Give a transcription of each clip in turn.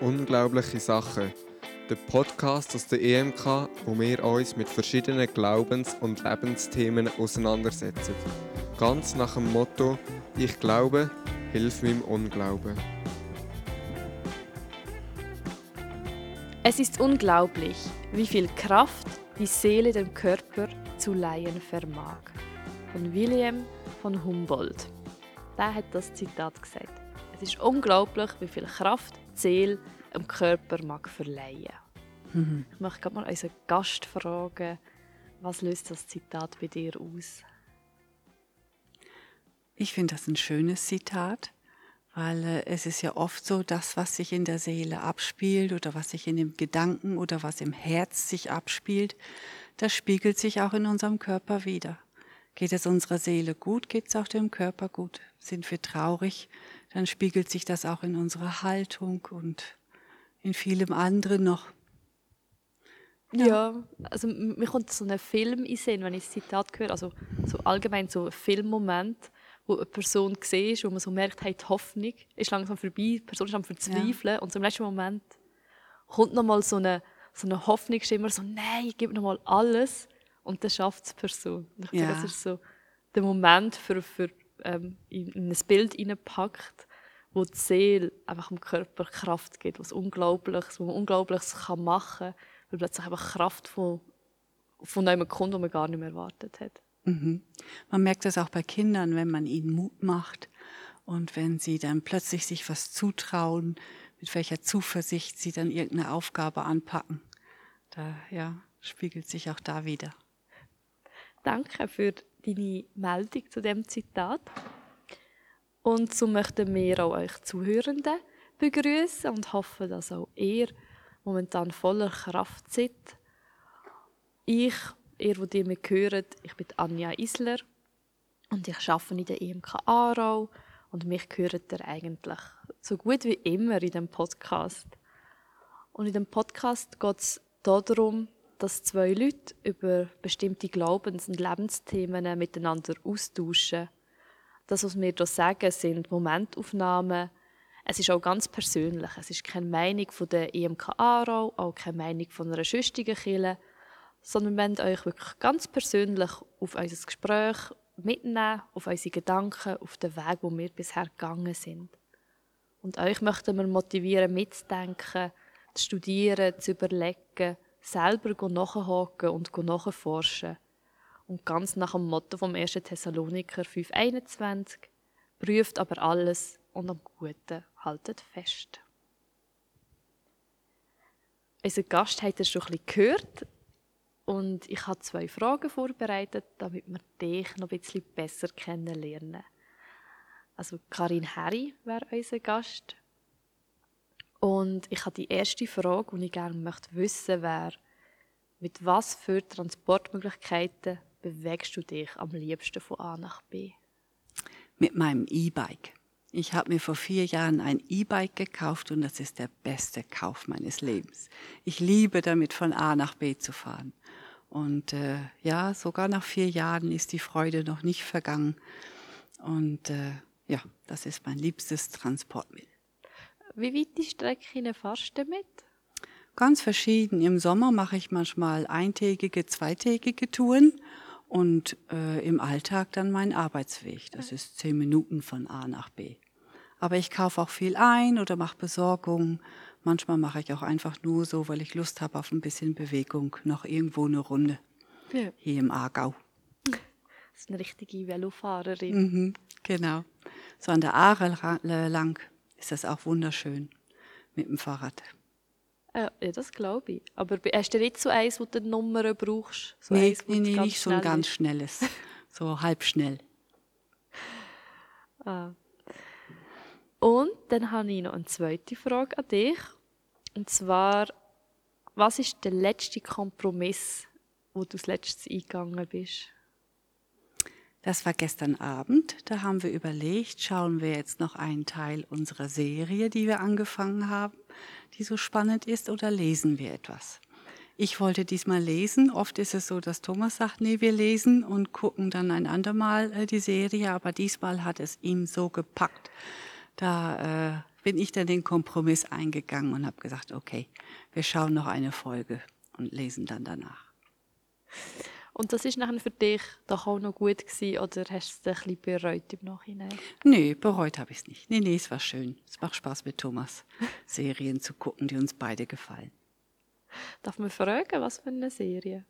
Unglaubliche Sachen. Der Podcast aus der EMK, wo wir uns mit verschiedenen Glaubens- und Lebensthemen auseinandersetzen. Ganz nach dem Motto: Ich glaube, hilf meinem Unglauben. Es ist unglaublich, wie viel Kraft die Seele dem Körper zu leihen vermag. Von William von Humboldt. Der hat das Zitat gesagt. Es ist unglaublich, wie viel Kraft Seele dem Körper mag verleihen. Mhm. Ich möchte gerade mal unseren Gast fragen, was löst das Zitat bei dir aus? Ich finde das ein schönes Zitat, weil äh, es ist ja oft so, das, was sich in der Seele abspielt oder was sich in dem Gedanken oder was im Herz sich abspielt, das spiegelt sich auch in unserem Körper wieder. Geht es unserer Seele gut, geht es auch dem Körper gut. Sind wir traurig, dann spiegelt sich das auch in unserer Haltung und in vielem anderen noch. Ja, ja also mir kommt so ein Film in Sinn, wenn ich das Zitat höre, also so allgemein so ein Filmmoment, wo eine Person sieht, wo man so merkt, hey, die Hoffnung ist langsam vorbei, die Person ist am Verzweifeln ja. und so im letzten Moment kommt nochmal so eine, so eine Hoffnungsschimmer, so nein, ich gebe nochmal alles und dann schafft es die Person. Und ich ja. glaube, das ist so der Moment, für, für ähm, in ein Bild hineinpackt, wo die Seele einfach dem Körper Kraft gibt, was Unglaubliches, wo man Unglaubliches kann machen kann, weil plötzlich einfach Kraft von, von einem kommt, den man gar nicht mehr erwartet hat. Mhm. Man merkt das auch bei Kindern, wenn man ihnen Mut macht und wenn sie dann plötzlich sich was zutrauen, mit welcher Zuversicht sie dann irgendeine Aufgabe anpacken. Da ja, spiegelt sich auch da wieder. Danke für deine Meldung zu dem Zitat. Und so möchten wir auch euch Zuhörenden begrüßen und hoffen, dass auch ihr momentan voller Kraft seid. Ich, ihr, die mich hört, ich bin Anja Isler und ich arbeite in der IMK Aarau und mich hört ihr eigentlich so gut wie immer in dem Podcast. Und in dem Podcast geht es darum, dass zwei Leute über bestimmte Glaubens- und Lebensthemen miteinander austauschen. Das, was wir hier sagen, sind Momentaufnahmen. Es ist auch ganz persönlich. Es ist keine Meinung von der EMK Aarau, auch keine Meinung von einer schüchtigen Kirche, sondern wir wollen euch wirklich ganz persönlich auf unser Gespräch mitnehmen, auf unsere Gedanken, auf den Weg, wo wir bisher gegangen sind. Und euch möchten wir motivieren, mitzudenken, zu studieren, zu überlegen, selber nachhaken und nachforschen. Und ganz nach dem Motto vom 1. Thessaloniker 5,21 prüft aber alles und am Guten haltet fest. Unser Gast hat es schon bisschen gehört und ich habe zwei Fragen vorbereitet, damit wir dich noch ein bisschen besser kennenlernen. Also Karin Herri wäre unser Gast und ich habe die erste Frage, die ich gerne möchte wissen wäre, mit was für Transportmöglichkeiten bewegst du dich am liebsten von A nach B? Mit meinem E-Bike. Ich habe mir vor vier Jahren ein E-Bike gekauft und das ist der beste Kauf meines Lebens. Ich liebe damit von A nach B zu fahren. Und äh, ja, sogar nach vier Jahren ist die Freude noch nicht vergangen. Und äh, ja, das ist mein liebstes Transportmittel. Wie weit die Strecke fahrst du damit? Ganz verschieden. Im Sommer mache ich manchmal eintägige, zweitägige Touren und äh, im Alltag dann mein Arbeitsweg. Das ist zehn Minuten von A nach B. Aber ich kaufe auch viel ein oder mache Besorgung. Manchmal mache ich auch einfach nur so, weil ich Lust habe auf ein bisschen Bewegung, noch irgendwo eine Runde ja. hier im Aargau. Das ist eine richtige Velofahrerin. Mhm, genau. So an der Aare lang ist das auch wunderschön mit dem Fahrrad. Äh, ja, das glaube ich. Aber hast du nicht so eins, wo du die Nummern brauchst? So nee, eins, nee, nee nicht so ein ganz schnelles. So halb schnell. ah. Und dann habe ich noch eine zweite Frage an dich. Und zwar, was ist der letzte Kompromiss, wo du das letzte eingegangen bist? Das war gestern Abend. Da haben wir überlegt, schauen wir jetzt noch einen Teil unserer Serie, die wir angefangen haben, die so spannend ist, oder lesen wir etwas? Ich wollte diesmal lesen. Oft ist es so, dass Thomas sagt, nee, wir lesen und gucken dann ein andermal äh, die Serie, aber diesmal hat es ihm so gepackt. Da äh, bin ich dann den Kompromiss eingegangen und habe gesagt, okay, wir schauen noch eine Folge und lesen dann danach. Und das ist nachher für dich doch auch noch gut gewesen, oder hast du es ein bisschen bereut im Nachhinein? Nee, bereut habe ich es nicht. Nee, nee, es war schön. Es macht Spaß mit Thomas, Serien zu gucken, die uns beide gefallen. Darf man fragen, was für eine Serie?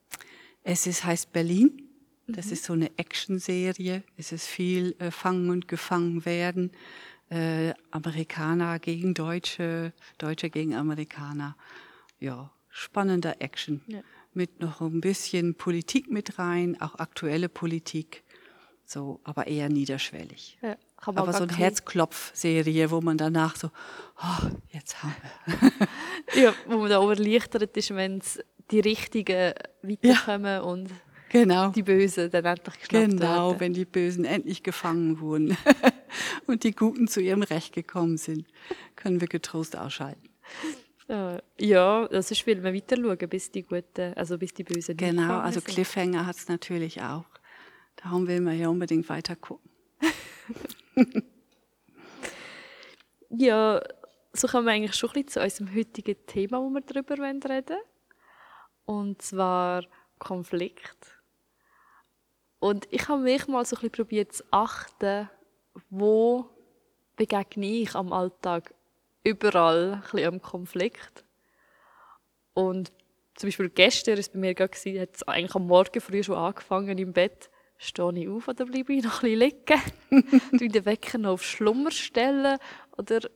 Es ist, heißt Berlin. Das mhm. ist so eine Action-Serie. Es ist viel äh, Fangen und Gefangen werden. Äh, Amerikaner gegen Deutsche, Deutsche gegen Amerikaner. Ja, spannender Action. Ja. Mit noch ein bisschen Politik mit rein, auch aktuelle Politik. So, aber eher niederschwellig. Ja, aber so eine Herzklopf-Serie, wo man danach so, oh, jetzt haben wir. ja, wo man da erleichtert ist, wenn es die Richtigen weiterkommen ja. und genau. die Bösen dann endlich geschnappt Genau, werden. wenn die Bösen endlich gefangen wurden und die Guten zu ihrem Recht gekommen sind, können wir getrost ausschalten. Ja, das ist, weil wir weiter schauen, bis die Guten, also bis die Bösen Genau, also Cliffhanger hat es natürlich auch. Darum will man ja unbedingt weiter gucken. ja, so kommen wir eigentlich schon ein bisschen zu unserem heutigen Thema, wo wir darüber reden wollen. Und zwar Konflikt. Und ich habe mich mal so ein bisschen probiert zu achten, wo begegne ich am Alltag überall ein bisschen am Konflikt. Und zum Beispiel gestern war es bei mir gerade, hat es eigentlich am Morgen früh schon angefangen im Bett. Stehe ich auf oder bleibe ich noch ein bisschen liegen? tue ich den Wecker noch auf Schlummer stellen? Oder äh,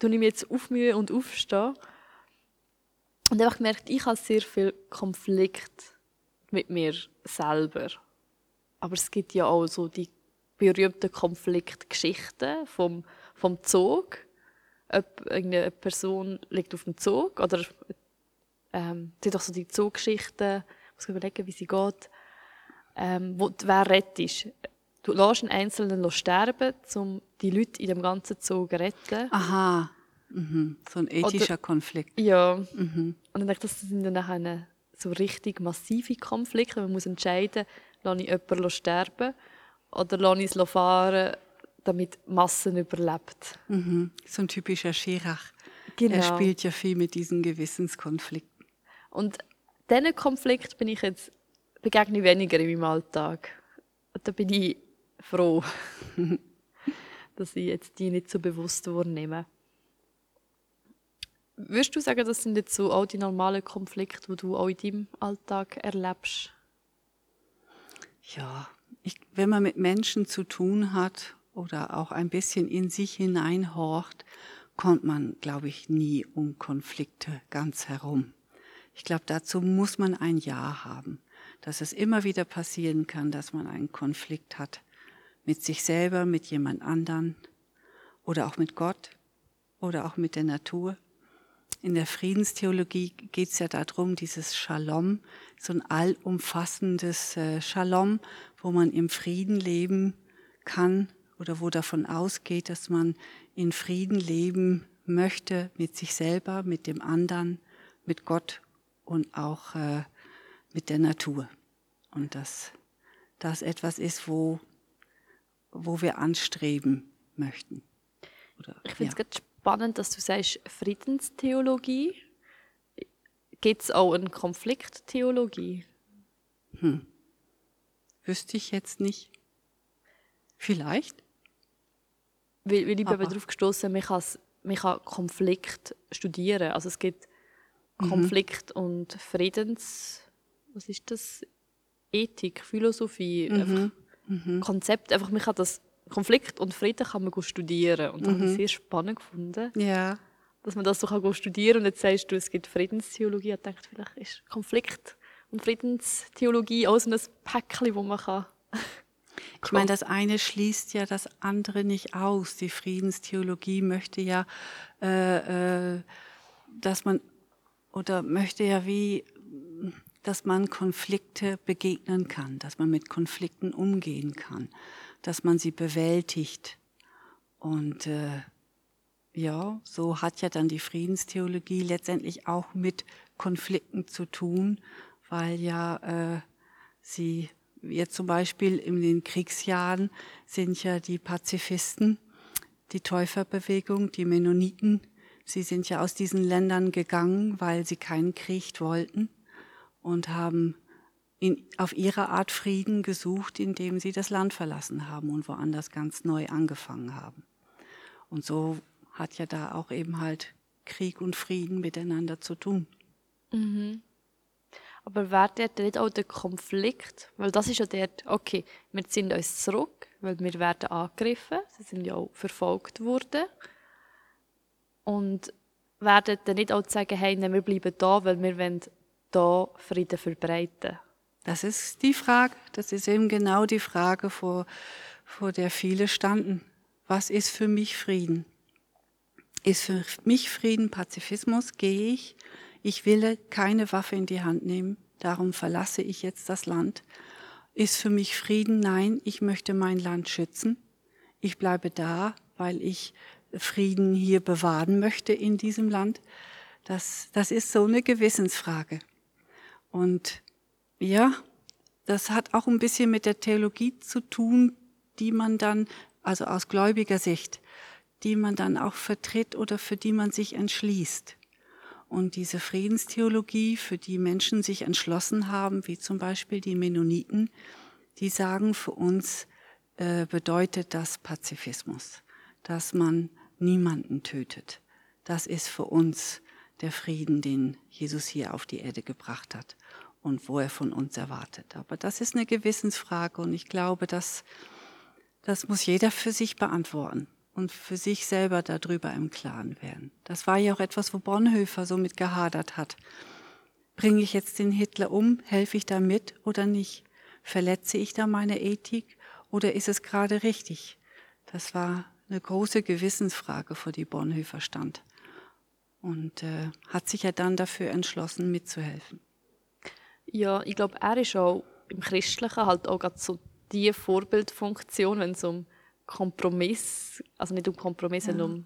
tue ich mich jetzt aufmühen und aufstehen? Und habe gemerkt, ich habe sehr viel Konflikt mit mir selber. Aber es gibt ja auch so die berühmten Konfliktgeschichten vom, vom Zog. Eine Person liegt auf dem Zug oder ähm, sind auch so die Zuggeschichten, ich muss überlegen, wie sie geht, ähm, wo wer rettet. Du lässt einen Einzelnen sterben, um die Leute in dem ganzen Zug zu retten. Aha, mhm. so ein ethischer oder, Konflikt. Ja, mhm. und dann denke ich, das sind dann nachher so richtig massive Konflikte. Man muss entscheiden, lasse ich jemanden sterben oder lasse ich es fahren, damit Massen überlebt. Mhm. So ein typischer Schirach. Genau. Er spielt ja viel mit diesen Gewissenskonflikten. Und diesen Konflikt bin ich jetzt begegne ich weniger in meinem Alltag. Und da bin ich froh, dass ich jetzt die nicht so bewusst wahrnehme. Würdest du sagen, das sind jetzt so all die normalen Konflikte, die du auch in deinem Alltag erlebst? Ja, ich, wenn man mit Menschen zu tun hat oder auch ein bisschen in sich hineinhorcht, kommt man, glaube ich, nie um Konflikte ganz herum. Ich glaube, dazu muss man ein Ja haben, dass es immer wieder passieren kann, dass man einen Konflikt hat mit sich selber, mit jemand anderen oder auch mit Gott oder auch mit der Natur. In der Friedenstheologie geht es ja darum, dieses Shalom, so ein allumfassendes äh, Shalom, wo man im Frieden leben kann oder wo davon ausgeht, dass man in Frieden leben möchte mit sich selber, mit dem anderen, mit Gott und auch äh, mit der Natur. Und dass das etwas ist, wo, wo wir anstreben möchten. Oder, ich finde es ja spannend, dass du sagst Friedenstheologie. Geht es auch in Konflikttheologie? Hm. Wüsste ich jetzt nicht. Vielleicht. Weil, weil ich bin darauf gestoßen, man, man kann Konflikt studieren. Also es gibt mhm. Konflikt und Friedens, was ist das? Ethik, Philosophie, mhm. einfach mhm. Konzept. Einfach man kann das Konflikt und Frieden kann man studieren. Und das mhm. habe ich sehr spannend gefunden. Ja. Dass man das so kann studieren und jetzt sagst du, es gibt Friedenstheologie. Ich denke, vielleicht ist Konflikt und Friedenstheologie auch so ein Päckchen, wo man kann. Ich meine, das eine schließt ja das andere nicht aus. Die Friedenstheologie möchte ja, äh, äh, dass man oder möchte ja wie, dass man Konflikte begegnen kann, dass man mit Konflikten umgehen kann dass man sie bewältigt. Und äh, ja, so hat ja dann die Friedenstheologie letztendlich auch mit Konflikten zu tun, weil ja äh, sie, jetzt zum Beispiel in den Kriegsjahren sind ja die Pazifisten die Täuferbewegung, die Mennoniten. Sie sind ja aus diesen Ländern gegangen, weil sie keinen Krieg wollten und haben in, auf ihre Art Frieden gesucht, indem sie das Land verlassen haben und woanders ganz neu angefangen haben. Und so hat ja da auch eben halt Krieg und Frieden miteinander zu tun. Mhm. Aber wäre dort nicht auch der Konflikt? Weil das ist ja dort, okay, wir ziehen uns zurück, weil wir werden angegriffen, sie sind ja auch verfolgt worden. Und werden dann nicht auch sagen, hey, wir bleiben da, weil wir da Frieden verbreiten. Das ist die Frage, das ist eben genau die Frage, vor, vor der viele standen. Was ist für mich Frieden? Ist für mich Frieden Pazifismus? Gehe ich? Ich will keine Waffe in die Hand nehmen, darum verlasse ich jetzt das Land. Ist für mich Frieden? Nein, ich möchte mein Land schützen. Ich bleibe da, weil ich Frieden hier bewahren möchte in diesem Land. Das, das ist so eine Gewissensfrage. Und ja, das hat auch ein bisschen mit der Theologie zu tun, die man dann, also aus gläubiger Sicht, die man dann auch vertritt oder für die man sich entschließt. Und diese Friedenstheologie, für die Menschen sich entschlossen haben, wie zum Beispiel die Mennoniten, die sagen, für uns äh, bedeutet das Pazifismus, dass man niemanden tötet. Das ist für uns der Frieden, den Jesus hier auf die Erde gebracht hat und wo er von uns erwartet. Aber das ist eine Gewissensfrage und ich glaube, dass das muss jeder für sich beantworten und für sich selber darüber im Klaren werden. Das war ja auch etwas, wo Bonhoeffer so mit gehadert hat. Bringe ich jetzt den Hitler um? Helfe ich da mit oder nicht? Verletze ich da meine Ethik oder ist es gerade richtig? Das war eine große Gewissensfrage, vor die Bonhoeffer stand. Und äh, hat sich ja dann dafür entschlossen, mitzuhelfen. Ja, ich glaube, er ist auch im Christlichen halt auch gerade so die Vorbildfunktion, wenn es um Kompromiss, also nicht um Kompromiss, sondern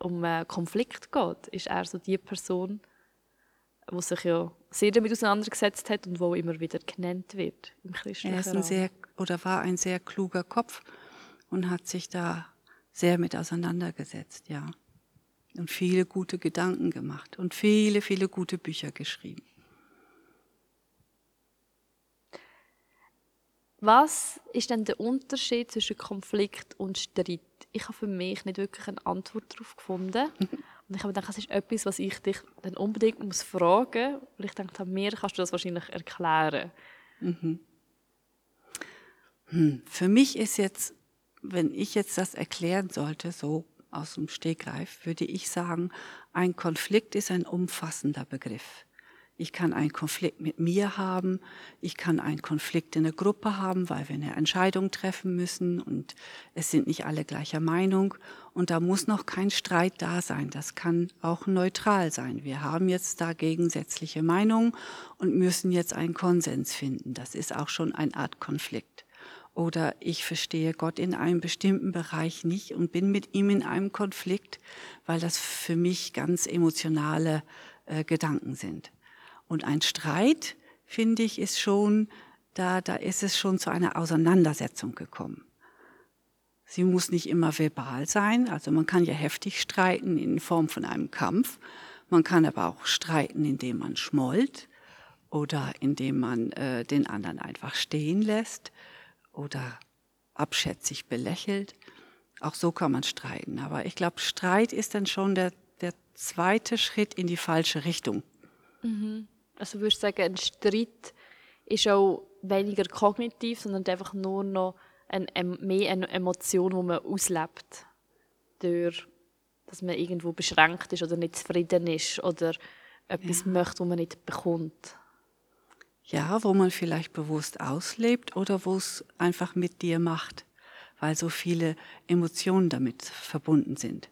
um, um äh, Konflikt geht, ist er so die Person, die sich ja sehr damit auseinandergesetzt hat und wo immer wieder genannt wird im christlichen Er ist ein sehr oder war ein sehr kluger Kopf und hat sich da sehr mit auseinandergesetzt, ja. Und viele gute Gedanken gemacht und viele, viele gute Bücher geschrieben. Was ist denn der Unterschied zwischen Konflikt und Streit? Ich habe für mich nicht wirklich eine Antwort darauf gefunden. Und ich habe gedacht, das ist etwas, was ich dich dann unbedingt muss fragen muss. Weil ich dachte, mir kannst du das wahrscheinlich erklären. Mhm. Hm. Für mich ist jetzt, wenn ich jetzt das erklären sollte, so aus dem Stegreif, würde ich sagen, ein Konflikt ist ein umfassender Begriff. Ich kann einen Konflikt mit mir haben, ich kann einen Konflikt in der Gruppe haben, weil wir eine Entscheidung treffen müssen und es sind nicht alle gleicher Meinung und da muss noch kein Streit da sein. Das kann auch neutral sein. Wir haben jetzt da gegensätzliche Meinungen und müssen jetzt einen Konsens finden. Das ist auch schon eine Art Konflikt. Oder ich verstehe Gott in einem bestimmten Bereich nicht und bin mit ihm in einem Konflikt, weil das für mich ganz emotionale äh, Gedanken sind. Und ein Streit, finde ich, ist schon, da, da ist es schon zu einer Auseinandersetzung gekommen. Sie muss nicht immer verbal sein, also man kann ja heftig streiten in Form von einem Kampf. Man kann aber auch streiten, indem man schmollt oder indem man äh, den anderen einfach stehen lässt oder abschätzig belächelt. Auch so kann man streiten. Aber ich glaube, Streit ist dann schon der, der zweite Schritt in die falsche Richtung. Mhm. Also würdest du sagen, ein Streit ist auch weniger kognitiv, sondern einfach nur noch ein, mehr eine Emotion, die man auslebt. Durch, dass man irgendwo beschränkt ist oder nicht zufrieden ist oder etwas ja. möchte, was man nicht bekommt. Ja, wo man vielleicht bewusst auslebt oder wo es einfach mit dir macht, weil so viele Emotionen damit verbunden sind.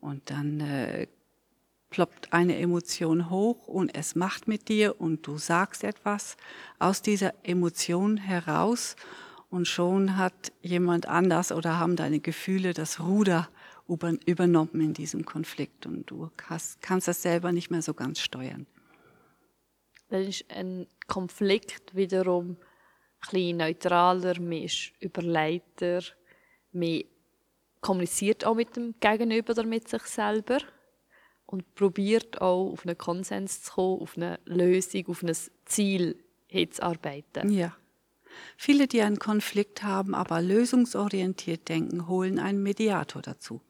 Und dann äh, ploppt eine Emotion hoch und es macht mit dir und du sagst etwas aus dieser Emotion heraus und schon hat jemand anders oder haben deine Gefühle das Ruder übernommen in diesem Konflikt und du hast, kannst das selber nicht mehr so ganz steuern. Dann ist ein Konflikt wiederum ein neutraler, mehr überleiter, mehr kommuniziert auch mit dem Gegenüber oder mit sich selber und probiert auch auf einen Konsens zu kommen, auf eine Lösung, auf ein Ziel hinzuarbeiten. Ja. Viele, die einen Konflikt haben, aber lösungsorientiert denken, holen einen Mediator dazu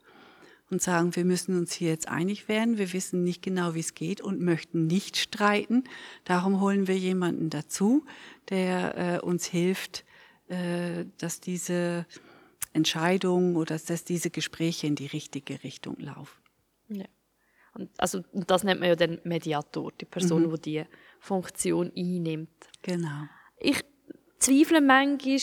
und sagen, wir müssen uns hier jetzt einig werden, wir wissen nicht genau, wie es geht und möchten nicht streiten. Darum holen wir jemanden dazu, der äh, uns hilft, äh, dass diese Entscheidungen oder dass diese Gespräche in die richtige Richtung laufen. Ja. Und also und das nennt man ja den Mediator, die Person, mhm. die diese Funktion einnimmt. Genau. Ich zweifle manchmal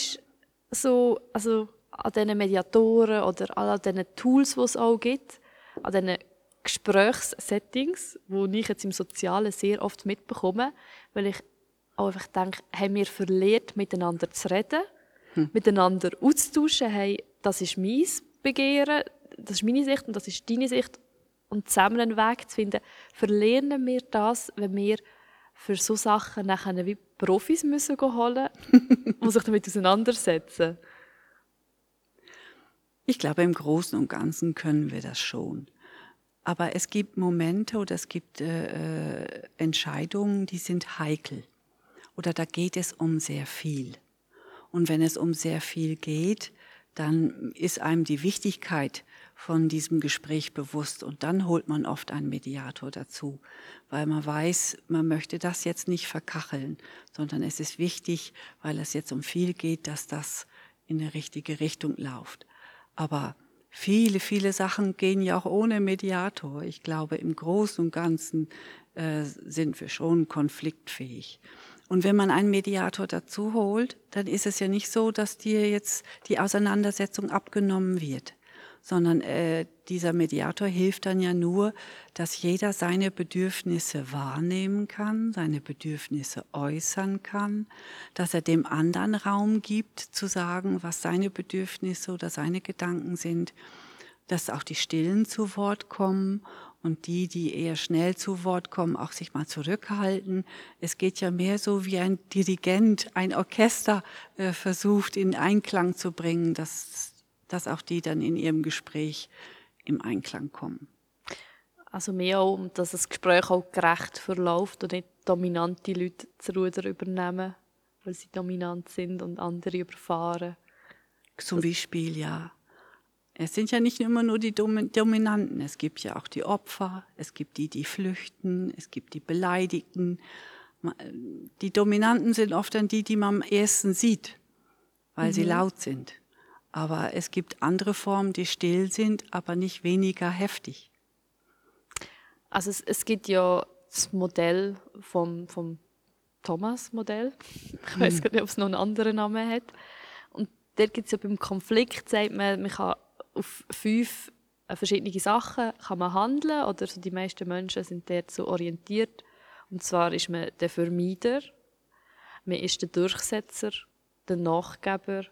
so, also an diesen Mediatoren oder an diesen Tools, die es auch gibt, an diesen Gesprächssettings, die ich jetzt im Sozialen sehr oft mitbekomme, weil ich auch einfach denke, haben wir verlernt, miteinander zu reden, hm. miteinander auszutauschen, hey, das ist mein Begehren, das ist meine Sicht und das ist deine Sicht und zusammen einen Weg zu finden, verlernen wir das, wenn wir für so Sachen nachher wie Profis müssen holen, die sich damit auseinandersetzen. Ich glaube, im Großen und Ganzen können wir das schon. Aber es gibt Momente oder es gibt äh, äh Entscheidungen, die sind heikel. Oder da geht es um sehr viel. Und wenn es um sehr viel geht, dann ist einem die Wichtigkeit von diesem Gespräch bewusst und dann holt man oft einen Mediator dazu, weil man weiß, man möchte das jetzt nicht verkacheln, sondern es ist wichtig, weil es jetzt um viel geht, dass das in die richtige Richtung läuft. Aber viele, viele Sachen gehen ja auch ohne Mediator. Ich glaube, im Großen und Ganzen äh, sind wir schon konfliktfähig. Und wenn man einen Mediator dazu holt, dann ist es ja nicht so, dass dir jetzt die Auseinandersetzung abgenommen wird sondern äh, dieser Mediator hilft dann ja nur, dass jeder seine Bedürfnisse wahrnehmen kann, seine Bedürfnisse äußern kann, dass er dem anderen Raum gibt, zu sagen, was seine Bedürfnisse oder seine Gedanken sind, dass auch die Stillen zu Wort kommen und die, die eher schnell zu Wort kommen, auch sich mal zurückhalten. Es geht ja mehr so wie ein Dirigent, ein Orchester äh, versucht in Einklang zu bringen, dass dass auch die dann in ihrem Gespräch im Einklang kommen. Also mehr auch, dass das Gespräch auch gerecht verläuft und nicht dominante Leute das Ruder übernehmen, weil sie dominant sind und andere überfahren. Zum Beispiel, ja. Es sind ja nicht immer nur die Dominanten, es gibt ja auch die Opfer, es gibt die, die flüchten, es gibt die Beleidigten. Die Dominanten sind oft dann die, die man am ersten sieht, weil mhm. sie laut sind. Aber es gibt andere Formen, die still sind, aber nicht weniger heftig. Also es, es gibt ja das Modell vom, vom Thomas-Modell. Ich weiß hm. gar nicht, ob es noch einen anderen Namen hat. Und dort gibt es ja beim Konflikt, sagt man, man kann auf fünf äh, verschiedene Sachen kann man handeln oder so die meisten Menschen sind so orientiert. Und zwar ist man der Vermeider, man ist der Durchsetzer, der Nachgeber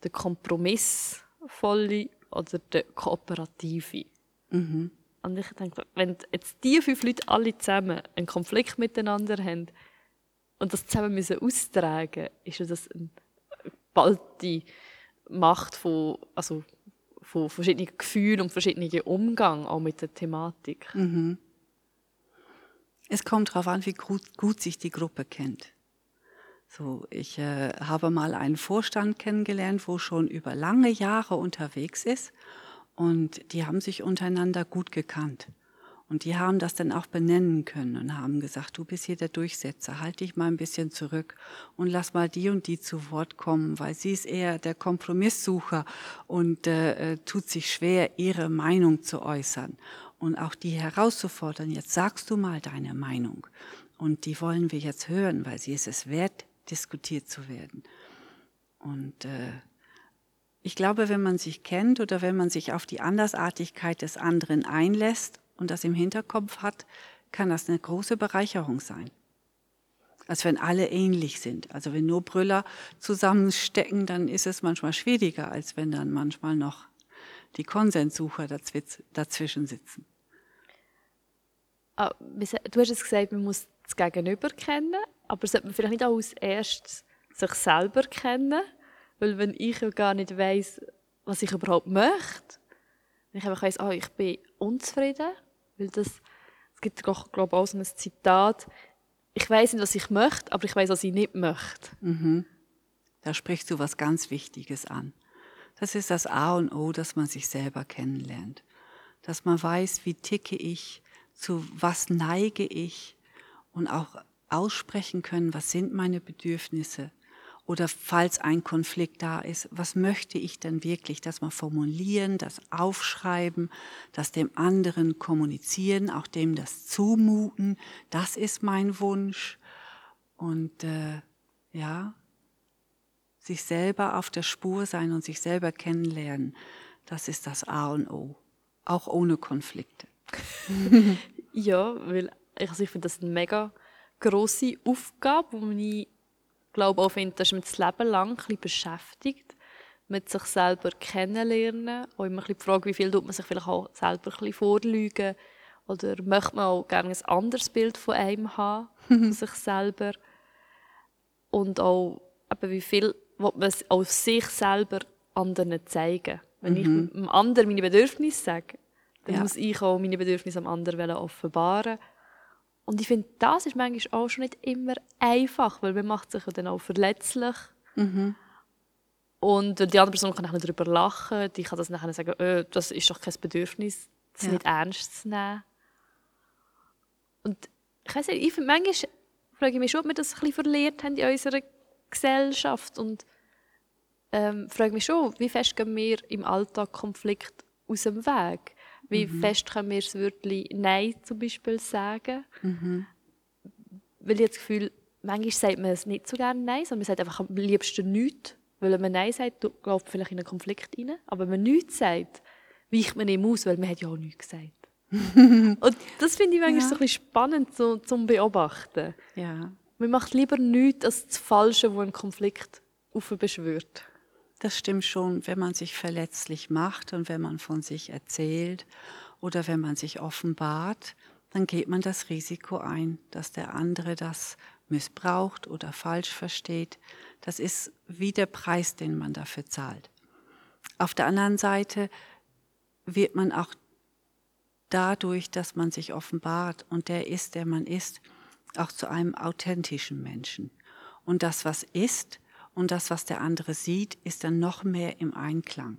der kompromissvolle oder der kooperative. Mhm. Und ich denke, wenn jetzt diese fünf Leute alle zusammen einen Konflikt miteinander haben und das zusammen müssen austragen, ist das eine ballte Macht von, also von verschiedenen Gefühlen und verschiedenen Umgang auch mit der Thematik. Mhm. Es kommt darauf an, wie gut, gut sich die Gruppe kennt. So, ich äh, habe mal einen Vorstand kennengelernt, wo schon über lange Jahre unterwegs ist und die haben sich untereinander gut gekannt. Und die haben das dann auch benennen können und haben gesagt, du bist hier der Durchsetzer, halt dich mal ein bisschen zurück und lass mal die und die zu Wort kommen, weil sie ist eher der Kompromisssucher und äh, äh tut sich schwer, ihre Meinung zu äußern. Und auch die herauszufordern, jetzt sagst du mal deine Meinung. Und die wollen wir jetzt hören, weil sie ist es wert, diskutiert zu werden. Und äh, ich glaube, wenn man sich kennt oder wenn man sich auf die Andersartigkeit des anderen einlässt und das im Hinterkopf hat, kann das eine große Bereicherung sein. Als wenn alle ähnlich sind. Also wenn nur Brüller zusammenstecken, dann ist es manchmal schwieriger, als wenn dann manchmal noch die Konsenssucher dazwischen sitzen. Ah, du hast es gesagt, man muss das Gegenüber kennen, aber sollte man vielleicht nicht auch als erstes sich selber kennen? Weil wenn ich ja gar nicht weiß, was ich überhaupt möchte, Wenn ich einfach weiss, ah, ich bin unzufrieden, weil das, es gibt, glaube ich, auch so ein Zitat, ich weiß nicht, was ich möchte, aber ich weiß, was ich nicht möchte. Mhm. Da sprichst du was ganz Wichtiges an. Das ist das A und O, dass man sich selber kennenlernt. Dass man weiß, wie ticke ich, zu was neige ich und auch aussprechen können, was sind meine Bedürfnisse. Oder falls ein Konflikt da ist, was möchte ich denn wirklich? Das mal formulieren, das aufschreiben, das dem anderen kommunizieren, auch dem das zumuten. Das ist mein Wunsch. Und äh, ja, sich selber auf der Spur sein und sich selber kennenlernen, das ist das A und O. Auch ohne Konflikte. ja, weil also ich finde das eine mega grosse Aufgabe, die ich glaube auch finde, dass man das Leben lang ein bisschen beschäftigt, mit sich selber kennenlernen, auch immer ein bisschen die Frage, wie viel tut man sich vielleicht auch selber ein bisschen vorlügen oder möchte man auch gerne ein anderes Bild von einem haben, von sich selber und auch eben, wie viel will man auf sich selber anderen zeigen. Wenn mhm. ich einem anderen meine Bedürfnisse sage, dann ja. muss ich auch meine Bedürfnisse am anderen offenbaren und ich finde, das ist manchmal auch schon nicht immer einfach, weil man macht sich ja dann auch verletzlich. Mhm. Und die andere Person kann auch darüber lachen, die kann das nachher sagen, oh, das ist doch kein Bedürfnis, das ja. nicht ernst zu nehmen. Und ich weiß nicht, ich finde, manchmal frage ich mich schon, ob wir das ein bisschen verliert haben in unserer Gesellschaft und ähm, frage mich schon, wie fest gehen wir im Alltag Konflikt aus dem Weg? Wie mhm. fest können wir das Wörtchen Nein zum Beispiel sagen? Mhm. Weil ich das Gefühl, manchmal sagt man es nicht so gerne Nein, sondern man sagt einfach am liebsten nichts. Weil wenn man Nein sagt, läuft man vielleicht in einen Konflikt rein. Aber wenn man nichts sagt, weicht man ihm aus, weil man hat ja auch nichts gesagt. und das finde ich manchmal ja. so ein bisschen spannend so, zum Beobachten. Ja. Man macht lieber nichts als das Falsche, wo einen Konflikt aufbeschwört. Das stimmt schon, wenn man sich verletzlich macht und wenn man von sich erzählt oder wenn man sich offenbart, dann geht man das Risiko ein, dass der andere das missbraucht oder falsch versteht. Das ist wie der Preis, den man dafür zahlt. Auf der anderen Seite wird man auch dadurch, dass man sich offenbart und der ist, der man ist, auch zu einem authentischen Menschen. Und das, was ist, und das, was der andere sieht, ist dann noch mehr im Einklang,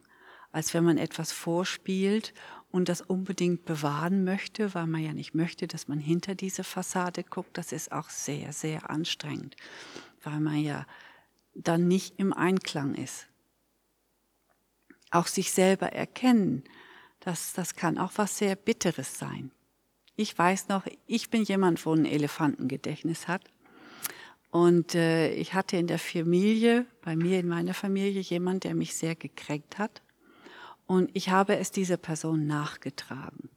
als wenn man etwas vorspielt und das unbedingt bewahren möchte, weil man ja nicht möchte, dass man hinter diese Fassade guckt. Das ist auch sehr, sehr anstrengend, weil man ja dann nicht im Einklang ist. Auch sich selber erkennen, das, das kann auch was sehr Bitteres sein. Ich weiß noch, ich bin jemand, wo ein Elefantengedächtnis hat. Und äh, ich hatte in der Familie, bei mir in meiner Familie, jemand, der mich sehr gekränkt hat. Und ich habe es dieser Person nachgetragen.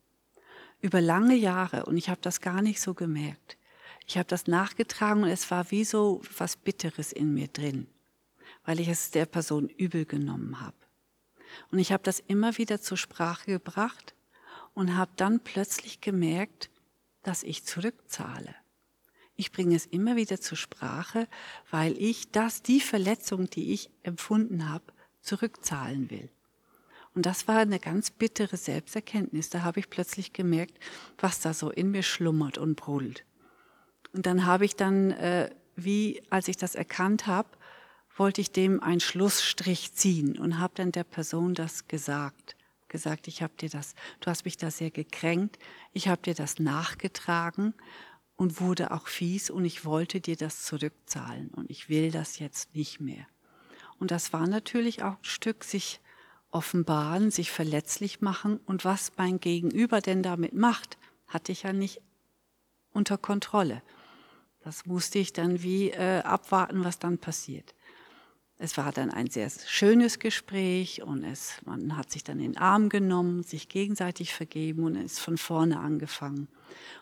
Über lange Jahre. Und ich habe das gar nicht so gemerkt. Ich habe das nachgetragen und es war wie so was Bitteres in mir drin, weil ich es der Person übel genommen habe. Und ich habe das immer wieder zur Sprache gebracht und habe dann plötzlich gemerkt, dass ich zurückzahle. Ich bringe es immer wieder zur Sprache, weil ich das, die Verletzung, die ich empfunden habe, zurückzahlen will. Und das war eine ganz bittere Selbsterkenntnis. Da habe ich plötzlich gemerkt, was da so in mir schlummert und brodelt. Und dann habe ich dann, äh, wie als ich das erkannt habe, wollte ich dem einen Schlussstrich ziehen und habe dann der Person das gesagt. Gesagt, ich habe dir das, du hast mich da sehr gekränkt, ich habe dir das nachgetragen und wurde auch fies und ich wollte dir das zurückzahlen und ich will das jetzt nicht mehr. Und das war natürlich auch ein Stück sich offenbaren, sich verletzlich machen und was mein Gegenüber denn damit macht, hatte ich ja nicht unter Kontrolle. Das musste ich dann wie äh, abwarten, was dann passiert. Es war dann ein sehr schönes Gespräch und es, man hat sich dann in den Arm genommen, sich gegenseitig vergeben und es ist von vorne angefangen.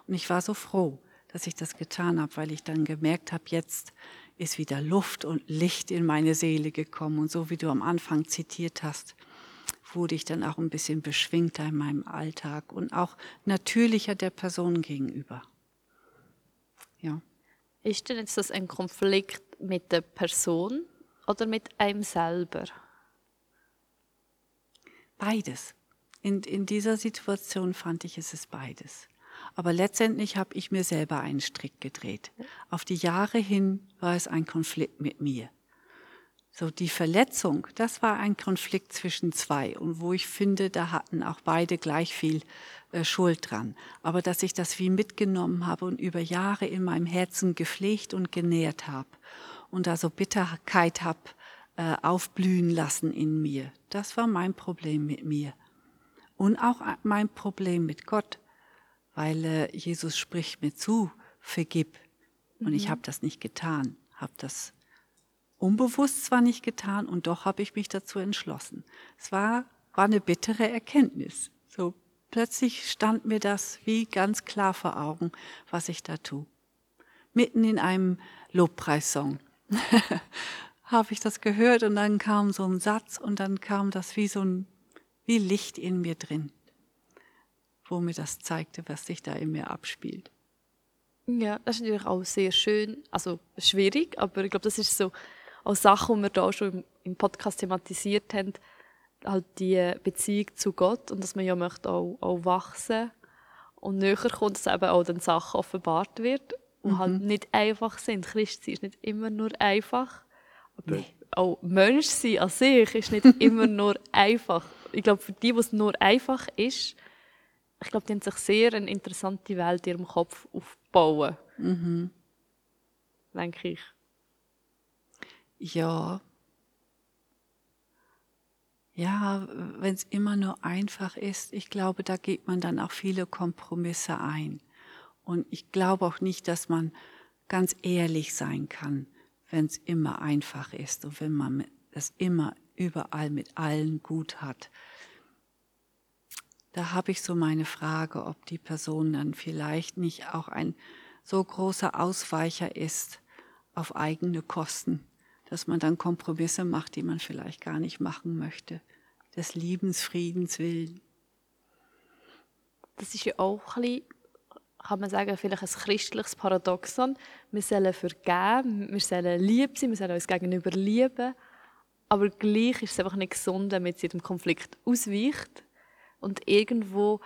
Und ich war so froh, dass ich das getan habe, weil ich dann gemerkt habe, jetzt ist wieder Luft und Licht in meine Seele gekommen. Und so wie du am Anfang zitiert hast, wurde ich dann auch ein bisschen beschwingter in meinem Alltag und auch natürlicher der Person gegenüber. Ja. Ist denn jetzt das ein Konflikt mit der Person oder mit einem selber? Beides. In, in dieser Situation fand ich, es ist beides. Aber letztendlich habe ich mir selber einen Strick gedreht. Auf die Jahre hin war es ein Konflikt mit mir. So die Verletzung, das war ein Konflikt zwischen zwei und wo ich finde, da hatten auch beide gleich viel äh, Schuld dran. Aber dass ich das wie mitgenommen habe und über Jahre in meinem Herzen gepflegt und genährt habe und da so Bitterkeit habe äh, aufblühen lassen in mir, das war mein Problem mit mir. Und auch mein Problem mit Gott, weil äh, Jesus spricht mir zu, vergib. Und mhm. ich habe das nicht getan, habe das unbewusst zwar nicht getan und doch habe ich mich dazu entschlossen. Es war, war eine bittere Erkenntnis. So plötzlich stand mir das wie ganz klar vor Augen, was ich da tue. Mitten in einem Lobpreissong habe ich das gehört und dann kam so ein Satz und dann kam das wie so ein, wie Licht in mir drin, wo mir das zeigte, was sich da in mir abspielt. Ja, das ist natürlich auch sehr schön, also schwierig, aber ich glaube, das ist so als Sachen, die wir da schon im, Podcast thematisiert haben, halt die Beziehung zu Gott und dass man ja möchte auch, auch wachsen und näher kommt, dass eben auch dann Sachen offenbart wird, die halt mhm. halt nicht einfach sind. Christ sein ist nicht immer nur einfach, aber nee. auch Mensch sein an sich ist nicht immer nur einfach. Ich glaube, für die, wo es nur einfach ist, ich glaube, die haben sich sehr eine interessante Welt in ihrem Kopf aufbauen. Mhm. Denke ich. Ja. Ja, wenn es immer nur einfach ist, ich glaube, da geht man dann auch viele Kompromisse ein. Und ich glaube auch nicht, dass man ganz ehrlich sein kann, wenn es immer einfach ist und wenn man es immer überall mit allen gut hat. Da habe ich so meine Frage, ob die Person dann vielleicht nicht auch ein so großer Ausweicher ist auf eigene Kosten dass man dann Kompromisse macht, die man vielleicht gar nicht machen möchte, des Liebens, Friedens willen. Das ist ja auch ein bisschen, kann man sagen, vielleicht ein christliches Paradoxon. Wir sollen vergeben, wir sollen lieb sein, wir sollen uns gegenüber lieben, aber gleich ist es einfach nicht gesund, wenn man jetzt dem Konflikt ausweicht und irgendwo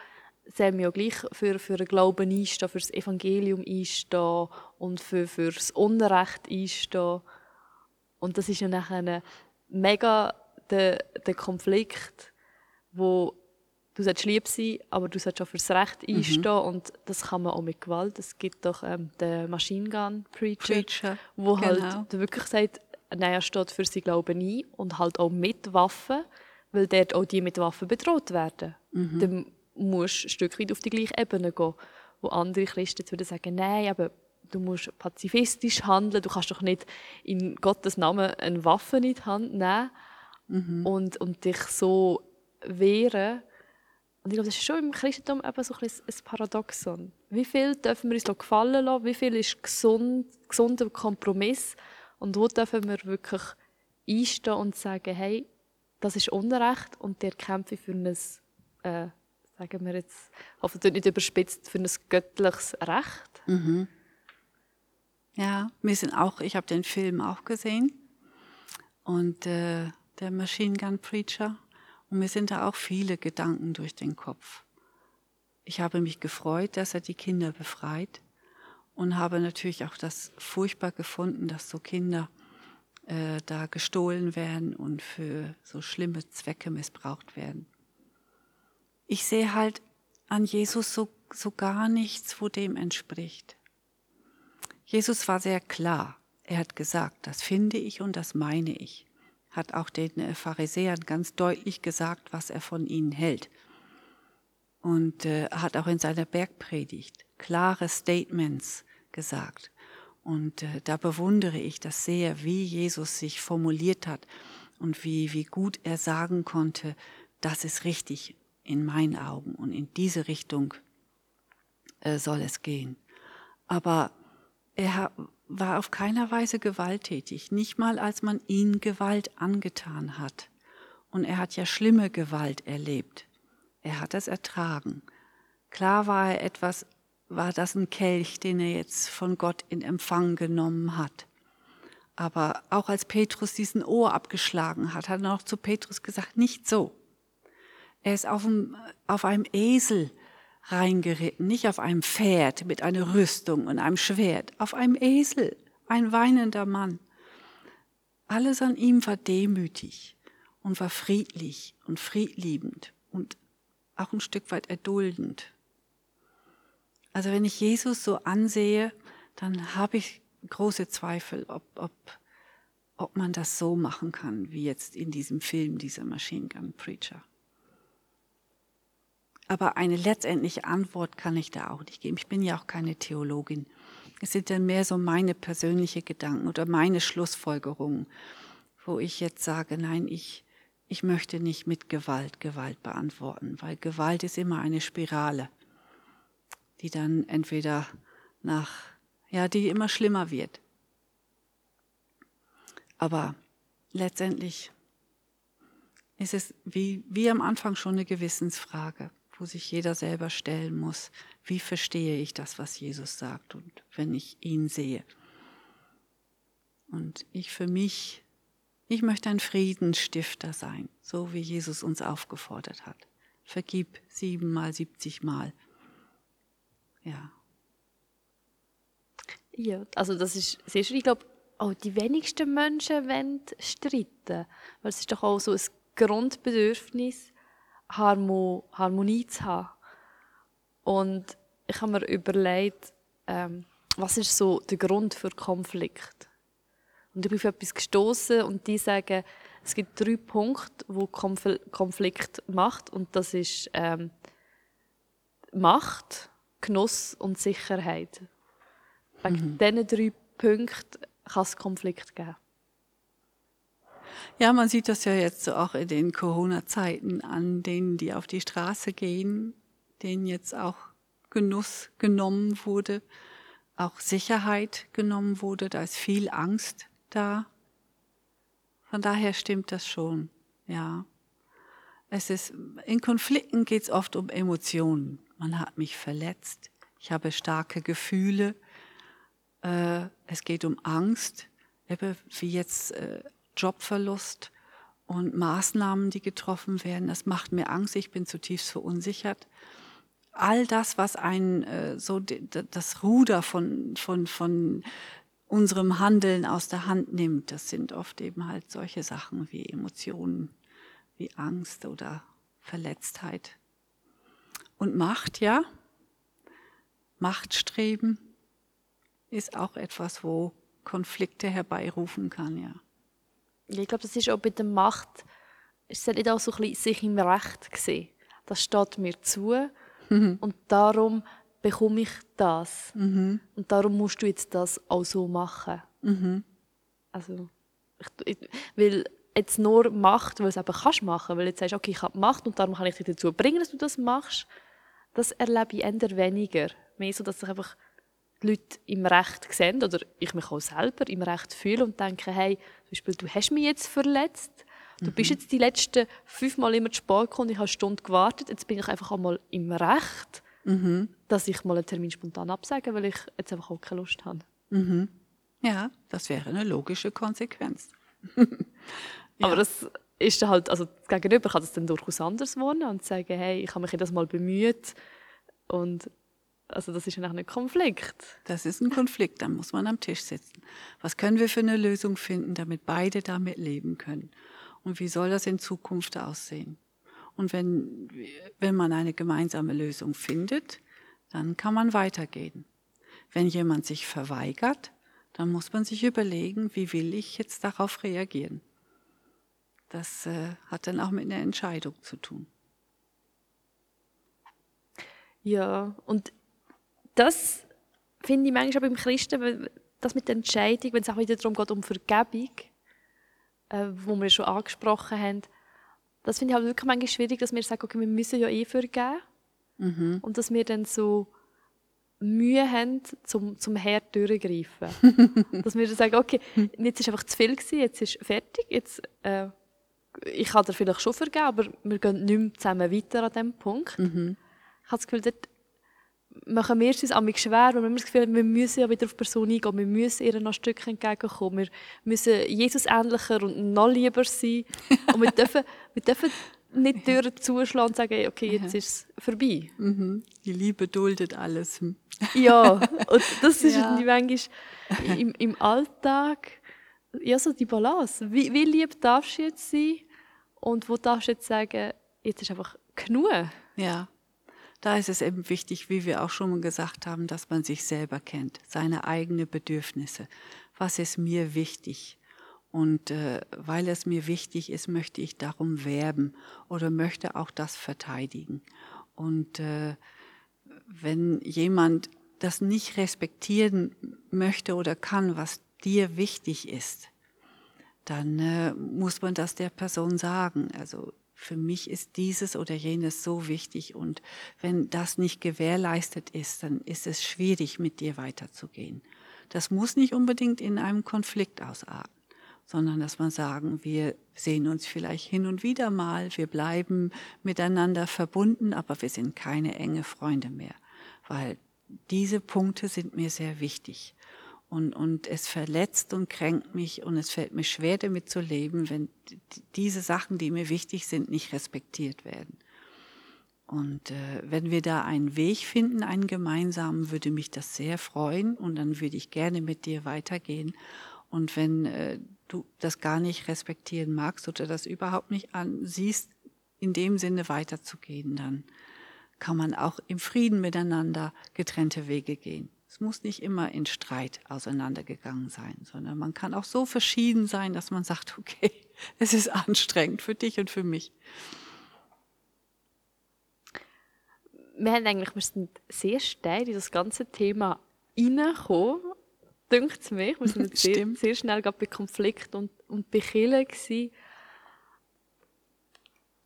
sollen wir ja gleich für, für den Glauben einstehen, für das Evangelium einstehen und für, für das Unrecht einstehen. Und das ist ja nachher mega der, der Konflikt, wo du sollst lieb sein, aber du sollst auch fürs Recht mhm. einstehen mhm. und das kann man auch mit Gewalt. Es gibt doch ähm, den Machine Gun Preacher, Preacher wo halt genau. halt wirklich sagt, nein, er steht für sein Glauben ein und halt auch mit Waffen, weil dort auch die mit Waffen bedroht werden. Mhm. Dann musst du ein Stück weit auf die gleiche Ebene gehen, wo andere Christen jetzt würden sagen, nein, aber du musst pazifistisch handeln, du kannst doch nicht in Gottes Namen eine Waffe in die Hand nehmen mhm. und, und dich so wehren. Und ich glaube, das ist schon im Christentum eben so ein, ein Paradoxon. Wie viel dürfen wir uns gefallen lassen? Wie viel ist gesund, gesunder Kompromiss? Und wo dürfen wir wirklich einstehen und sagen, hey, das ist Unrecht und der kämpfe für ein, äh, sagen wir jetzt, hoffentlich nicht überspitzt, für ein göttliches Recht? Mhm. Ja, wir sind auch, ich habe den Film auch gesehen und äh, der Machine Gun Preacher und mir sind da auch viele Gedanken durch den Kopf. Ich habe mich gefreut, dass er die Kinder befreit und habe natürlich auch das furchtbar gefunden, dass so Kinder äh, da gestohlen werden und für so schlimme Zwecke missbraucht werden. Ich sehe halt an Jesus so, so gar nichts, wo dem entspricht. Jesus war sehr klar. Er hat gesagt, das finde ich und das meine ich. Hat auch den äh, Pharisäern ganz deutlich gesagt, was er von ihnen hält. Und äh, hat auch in seiner Bergpredigt klare Statements gesagt. Und äh, da bewundere ich das sehr, wie Jesus sich formuliert hat und wie, wie gut er sagen konnte, das ist richtig in meinen Augen und in diese Richtung äh, soll es gehen. Aber er war auf keiner Weise gewalttätig, nicht mal als man ihn Gewalt angetan hat. Und er hat ja schlimme Gewalt erlebt. Er hat es ertragen. Klar war er etwas, war das ein Kelch, den er jetzt von Gott in Empfang genommen hat. Aber auch als Petrus diesen Ohr abgeschlagen hat, hat er noch zu Petrus gesagt, nicht so. Er ist auf einem, auf einem Esel reingeritten, nicht auf einem Pferd mit einer Rüstung und einem Schwert, auf einem Esel, ein weinender Mann. Alles an ihm war demütig und war friedlich und friedliebend und auch ein Stück weit erduldend. Also wenn ich Jesus so ansehe, dann habe ich große Zweifel, ob, ob, ob man das so machen kann, wie jetzt in diesem Film, dieser Machine Gun Preacher. Aber eine letztendliche Antwort kann ich da auch nicht geben. Ich bin ja auch keine Theologin. Es sind dann mehr so meine persönlichen Gedanken oder meine Schlussfolgerungen, wo ich jetzt sage, nein, ich, ich möchte nicht mit Gewalt Gewalt beantworten, weil Gewalt ist immer eine Spirale, die dann entweder nach, ja, die immer schlimmer wird. Aber letztendlich ist es wie, wie am Anfang schon eine Gewissensfrage wo sich jeder selber stellen muss, wie verstehe ich das, was Jesus sagt und wenn ich ihn sehe. Und ich für mich, ich möchte ein Friedensstifter sein, so wie Jesus uns aufgefordert hat. Vergib siebenmal, siebzigmal. Ja. Ja, also das ist sehr schön. Ich glaube, auch die wenigsten Menschen wollen streiten. Weil es ist doch auch so ein Grundbedürfnis, Harmonie zu haben. Und ich habe mir überlegt, ähm, was ist so der Grund für Konflikt? Und ich bin auf etwas gestoßen und die sagen, es gibt drei Punkte, wo Konflikt macht und das ist ähm, Macht, Genuss und Sicherheit. Wegen mhm. diesen drei Punkten kann es Konflikt geben. Ja, man sieht das ja jetzt so auch in den Corona-Zeiten an denen, die auf die Straße gehen, denen jetzt auch Genuss genommen wurde, auch Sicherheit genommen wurde, da ist viel Angst da. Von daher stimmt das schon, ja. Es ist, in Konflikten geht es oft um Emotionen. Man hat mich verletzt, ich habe starke Gefühle, äh, es geht um Angst, wie jetzt äh, Jobverlust und Maßnahmen, die getroffen werden. Das macht mir Angst, ich bin zutiefst verunsichert. All das, was ein äh, so das Ruder von, von, von unserem Handeln aus der Hand nimmt, das sind oft eben halt solche Sachen wie Emotionen, wie Angst oder Verletztheit. Und Macht, ja, Machtstreben ist auch etwas, wo Konflikte herbeirufen kann, ja ich glaube, das ist auch bei der Macht, ist es nicht auch so ein bisschen sich im Recht gesehen. Das steht mir zu mhm. und darum bekomme ich das. Mhm. Und darum musst du jetzt das auch so machen. Mhm. Also, ich, ich, weil jetzt nur Macht, weil du es eben kannst machen, weil jetzt sagst, okay, ich habe Macht und darum kann ich dich dazu bringen, dass du das machst, das erlebe ich eher weniger. Mehr so, dass ich einfach die Leute im Recht sehen oder ich mich auch selber im Recht fühle und denke, hey, zum Beispiel, du hast mich jetzt verletzt, du mhm. bist jetzt die letzten fünfmal immer zu spät gekommen, ich habe eine Stunde gewartet, jetzt bin ich einfach einmal im Recht, mhm. dass ich mal einen Termin spontan absage, weil ich jetzt einfach auch keine Lust habe. Mhm. Ja, das wäre eine logische Konsequenz. ja. Aber das ist halt, also Gegenüber kann das dann durchaus anders wohnen und sagen, hey, ich habe mich das mal bemüht und also das ist ja ein Konflikt. Das ist ein Konflikt, dann muss man am Tisch sitzen. Was können wir für eine Lösung finden, damit beide damit leben können? Und wie soll das in Zukunft aussehen? Und wenn, wenn man eine gemeinsame Lösung findet, dann kann man weitergehen. Wenn jemand sich verweigert, dann muss man sich überlegen, wie will ich jetzt darauf reagieren. Das äh, hat dann auch mit einer Entscheidung zu tun. Ja, und das finde ich manchmal beim Christen, das mit der Entscheidung, wenn es auch wieder darum geht, um Vergebung, äh, wo wir schon angesprochen haben, das finde ich halt wirklich manchmal schwierig, dass wir sagen, okay, wir müssen ja eh vergeben. Mhm. Und dass wir dann so Mühe haben, zum, zum Herd durchgreifen. dass wir dann sagen, okay, jetzt ist einfach zu viel gewesen, jetzt ist fertig, jetzt, äh, ich kann dir vielleicht schon vergeben, aber wir gehen nicht mehr zusammen weiter an diesem Punkt. Mhm. Ich habe das Gefühl, dort machen wir es uns schwer, weil wir das Gefühl haben, wir müssen ja wieder auf die Person eingehen, wir müssen ihr noch ein Stück entgegenkommen, wir müssen Jesus ähnlicher und noch lieber sein. und wir dürfen, wir dürfen nicht Türen zuschlagen und sagen, okay, jetzt ist es vorbei. Mhm. Die Liebe duldet alles. Ja, und das ist ja. manchmal im, im Alltag, ja, so die Balance. Wie, wie lieb darfst du jetzt sein und wo darfst du jetzt sagen, jetzt ist einfach genug. Ja, da ist es eben wichtig, wie wir auch schon mal gesagt haben, dass man sich selber kennt, seine eigenen Bedürfnisse. Was ist mir wichtig? Und äh, weil es mir wichtig ist, möchte ich darum werben oder möchte auch das verteidigen. Und äh, wenn jemand das nicht respektieren möchte oder kann, was dir wichtig ist, dann äh, muss man das der Person sagen. Also für mich ist dieses oder jenes so wichtig und wenn das nicht gewährleistet ist, dann ist es schwierig, mit dir weiterzugehen. Das muss nicht unbedingt in einem Konflikt ausarten, sondern dass man sagen, wir sehen uns vielleicht hin und wieder mal, wir bleiben miteinander verbunden, aber wir sind keine enge Freunde mehr, weil diese Punkte sind mir sehr wichtig. Und, und es verletzt und kränkt mich und es fällt mir schwer damit zu leben, wenn diese Sachen, die mir wichtig sind, nicht respektiert werden. Und äh, wenn wir da einen Weg finden, einen gemeinsamen, würde mich das sehr freuen und dann würde ich gerne mit dir weitergehen. Und wenn äh, du das gar nicht respektieren magst oder das überhaupt nicht ansiehst, in dem Sinne weiterzugehen, dann kann man auch im Frieden miteinander getrennte Wege gehen. Es muss nicht immer in Streit auseinandergegangen sein, sondern man kann auch so verschieden sein, dass man sagt, okay, es ist anstrengend für dich und für mich. Wir haben eigentlich, wir sind sehr steil in das ganze Thema reingekommen, dünkt es mich. Wir sind sehr, Stimmt. sehr schnell gerade bei Konflikt und, und bei Killen gewesen.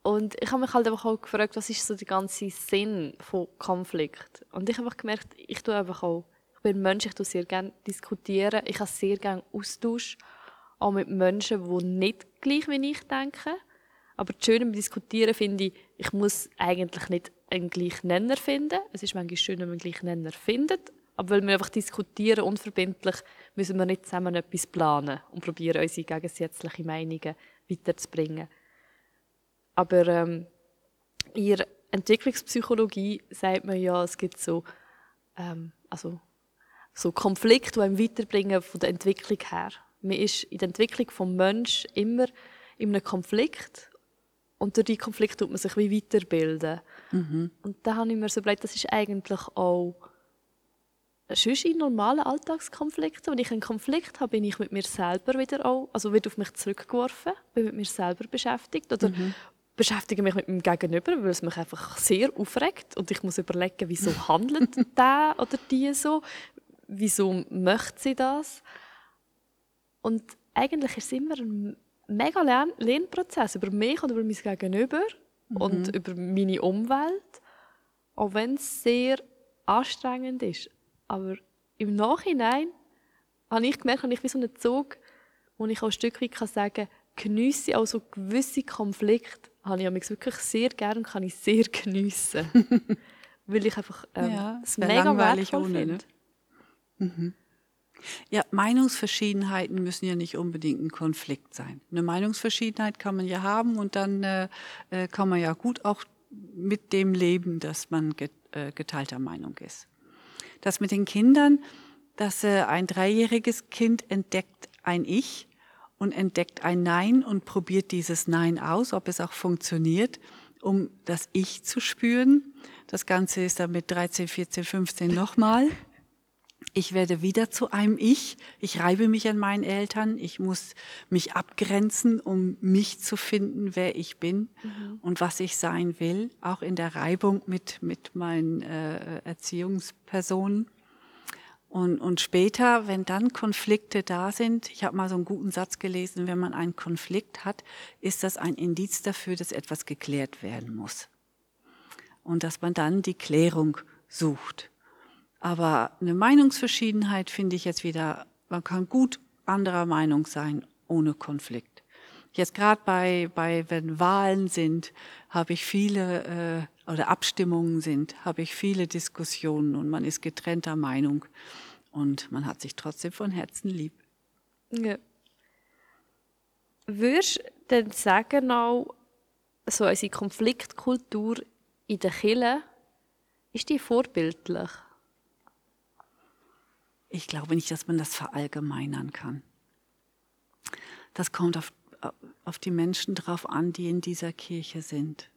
Und ich habe mich halt einfach auch gefragt, was ist so der ganze Sinn von Konflikt? Und ich habe einfach gemerkt, ich tue einfach auch, ich bin ein Mensch, ich tue sehr gerne diskutieren, ich habe sehr gerne Austausch, auch mit Menschen, die nicht gleich wie ich denken. Aber das Schöne beim Diskutieren finde ich, ich muss eigentlich nicht einen gleichen Nenner finden. Es ist manchmal schön, wenn man einen gleichen Nenner findet. Aber weil wir einfach diskutieren, unverbindlich, müssen wir nicht zusammen etwas planen und probieren, unsere gegensätzlichen Meinungen weiterzubringen. Aber ähm, in der Entwicklungspsychologie sagt man ja, es gibt so, ähm, also, so Konflikte, die einem weiterbringen von der Entwicklung her. Man ist in der Entwicklung des Menschen immer in einem Konflikt und durch diesen Konflikt tut man sich wie weiterbilden. Und da habe ich mir so überlegt, das ist eigentlich auch sonst in normalen Alltagskonflikten. Wenn ich einen Konflikt habe, bin ich mit mir selber wieder auch, also wird auf mich zurückgeworfen, bin mit mir selber beschäftigt oder beschäftige mich mit meinem Gegenüber, weil es mich einfach sehr aufregt und ich muss überlegen, wieso handelt der oder die so, wieso möchte sie das und eigentlich ist es immer ein mega Lern Lernprozess über mich oder über mein Gegenüber und über meine Umwelt, auch wenn es sehr anstrengend ist. Aber im Nachhinein habe ich gemerkt, habe ich wie so einen Zug, wo ich auch ein Stück weit kann sagen kann, geniesse auch so gewisse Konflikte, habe ich mich wirklich sehr gerne und kann ich sehr geniessen. Weil ich einfach ähm, Ja, es mega wertvoll ohne, finde. Ja, Meinungsverschiedenheiten müssen ja nicht unbedingt ein Konflikt sein. Eine Meinungsverschiedenheit kann man ja haben und dann äh, äh, kann man ja gut auch mit dem leben, dass man äh, geteilter Meinung ist. Das mit den Kindern, dass äh, ein dreijähriges Kind entdeckt ein Ich und entdeckt ein Nein und probiert dieses Nein aus, ob es auch funktioniert, um das Ich zu spüren. Das Ganze ist dann mit 13, 14, 15 nochmal. Ich werde wieder zu einem Ich. Ich reibe mich an meinen Eltern. Ich muss mich abgrenzen, um mich zu finden, wer ich bin und was ich sein will. Auch in der Reibung mit, mit meinen äh, Erziehungspersonen. Und, und später, wenn dann Konflikte da sind, ich habe mal so einen guten Satz gelesen, wenn man einen Konflikt hat, ist das ein Indiz dafür, dass etwas geklärt werden muss. Und dass man dann die Klärung sucht. Aber eine Meinungsverschiedenheit finde ich jetzt wieder, man kann gut anderer Meinung sein ohne Konflikt. Jetzt gerade bei, bei, wenn Wahlen sind, habe ich viele, äh, oder Abstimmungen sind, habe ich viele Diskussionen und man ist getrennter Meinung und man hat sich trotzdem von Herzen lieb. Ja. Würdest du denn sagen auch, so unsere Konfliktkultur in der Kirche, ist die vorbildlich? Ich glaube nicht, dass man das verallgemeinern kann. Das kommt auf, auf die Menschen drauf an, die in dieser Kirche sind.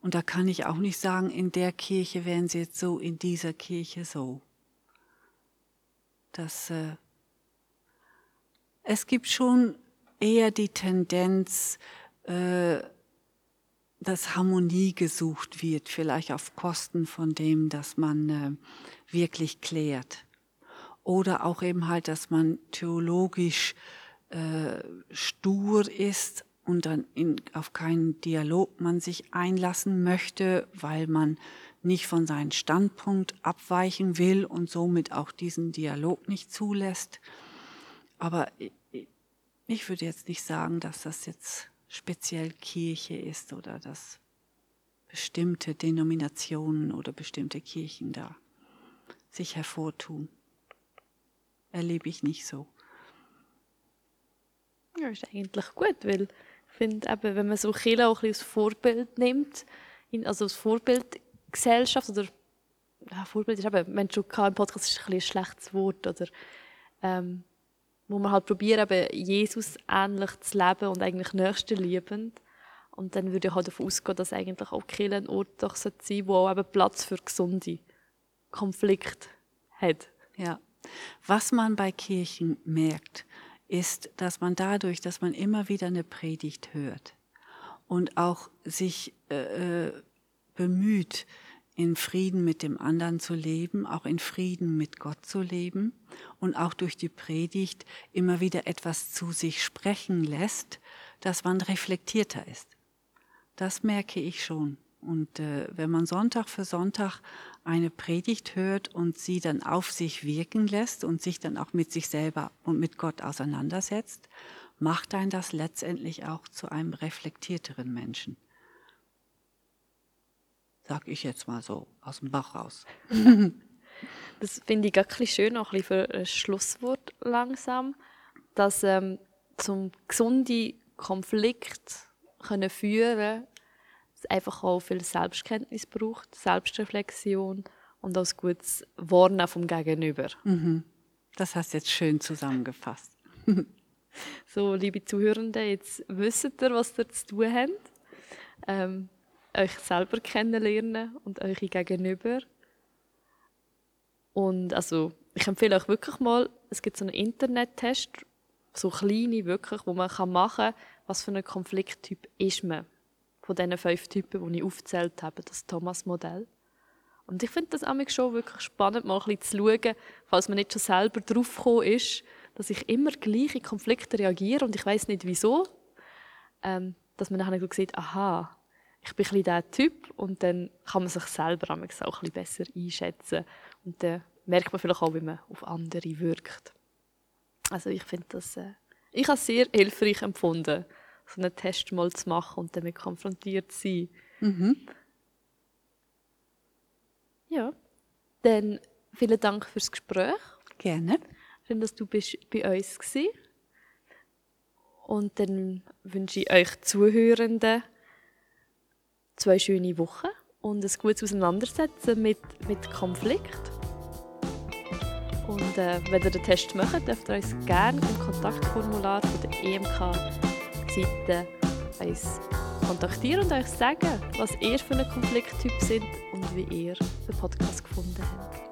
Und da kann ich auch nicht sagen, in der Kirche wären sie jetzt so, in dieser Kirche so. Das, äh, es gibt schon eher die Tendenz, äh, dass Harmonie gesucht wird, vielleicht auf Kosten von dem, dass man äh, wirklich klärt. Oder auch eben halt, dass man theologisch äh, stur ist und dann in, auf keinen Dialog man sich einlassen möchte, weil man nicht von seinem Standpunkt abweichen will und somit auch diesen Dialog nicht zulässt. Aber ich würde jetzt nicht sagen, dass das jetzt speziell Kirche ist oder dass bestimmte Denominationen oder bestimmte Kirchen da sich hervortun. Erlebe ich nicht so. Ja, ist eigentlich gut, weil ich finde, eben, wenn man so Kirche auch ein bisschen als Vorbild nimmt, also als Vorbildgesellschaft oder ja, Vorbild ist eben, wenn schon im Podcast ist ein, ein schlechtes Wort oder ähm, wo man halt probiert, eben Jesus ähnlich zu leben und eigentlich nächstenliebend. Und dann würde ich halt davon ausgehen, dass eigentlich auch Kirche ein Ort doch sein sollte, wo auch eben Platz für gesunde Konflikte hat. Ja. Was man bei Kirchen merkt, ist, dass man dadurch, dass man immer wieder eine Predigt hört und auch sich äh, äh bemüht, in Frieden mit dem anderen zu leben, auch in Frieden mit Gott zu leben und auch durch die Predigt immer wieder etwas zu sich sprechen lässt, dass man reflektierter ist. Das merke ich schon. Und äh, wenn man Sonntag für Sonntag eine Predigt hört und sie dann auf sich wirken lässt und sich dann auch mit sich selber und mit Gott auseinandersetzt, macht ein das letztendlich auch zu einem reflektierteren Menschen. Sag ich jetzt mal so aus dem Bach raus. das finde ich ein schön, auch ein für ein Schlusswort langsam, dass ähm, zum gesunden Konflikt können führen es einfach auch viel Selbstkenntnis braucht, Selbstreflexion und auch ein gutes Warnen vom Gegenüber. Mhm. Das hast du jetzt schön zusammengefasst. so, liebe Zuhörende, jetzt wisst ihr, was ihr zu tun habt. Ähm, euch selber kennenlernen und eure Gegenüber. Und also, ich empfehle euch wirklich mal, es gibt so einen Internettest, so kleine wirklich, wo man machen kann, was für ein Konflikttyp ist man. Von diesen fünf Typen, die ich aufgezählt habe, das Thomas-Modell. Und ich finde das auch schon wirklich spannend, mal ein bisschen zu schauen, falls man nicht schon selber draufgekommen ist, dass ich immer gleich in Konflikte reagiere und ich weiß nicht wieso, ähm, dass man nachher sieht, aha, ich bin ein dieser Typ und dann kann man sich selber auch ein bisschen besser einschätzen und dann merkt man vielleicht auch, wie man auf andere wirkt. Also ich finde das, äh, ich habe sehr hilfreich empfunden, so einen Test mal zu machen und damit konfrontiert zu sein. Mhm. Ja, dann vielen Dank fürs Gespräch. Gerne. Schön, dass du bist bei uns warst. Und dann wünsche ich euch Zuhörenden zwei schöne Wochen und ein gutes Auseinandersetzen mit, mit Konflikt. Und äh, wenn ihr den Test macht, dürft ihr uns gerne im Kontaktformular von der EMK-Seite uns kontaktieren und euch sagen, was ihr für einen Konflikttyp sind und wie ihr den Podcast gefunden habt.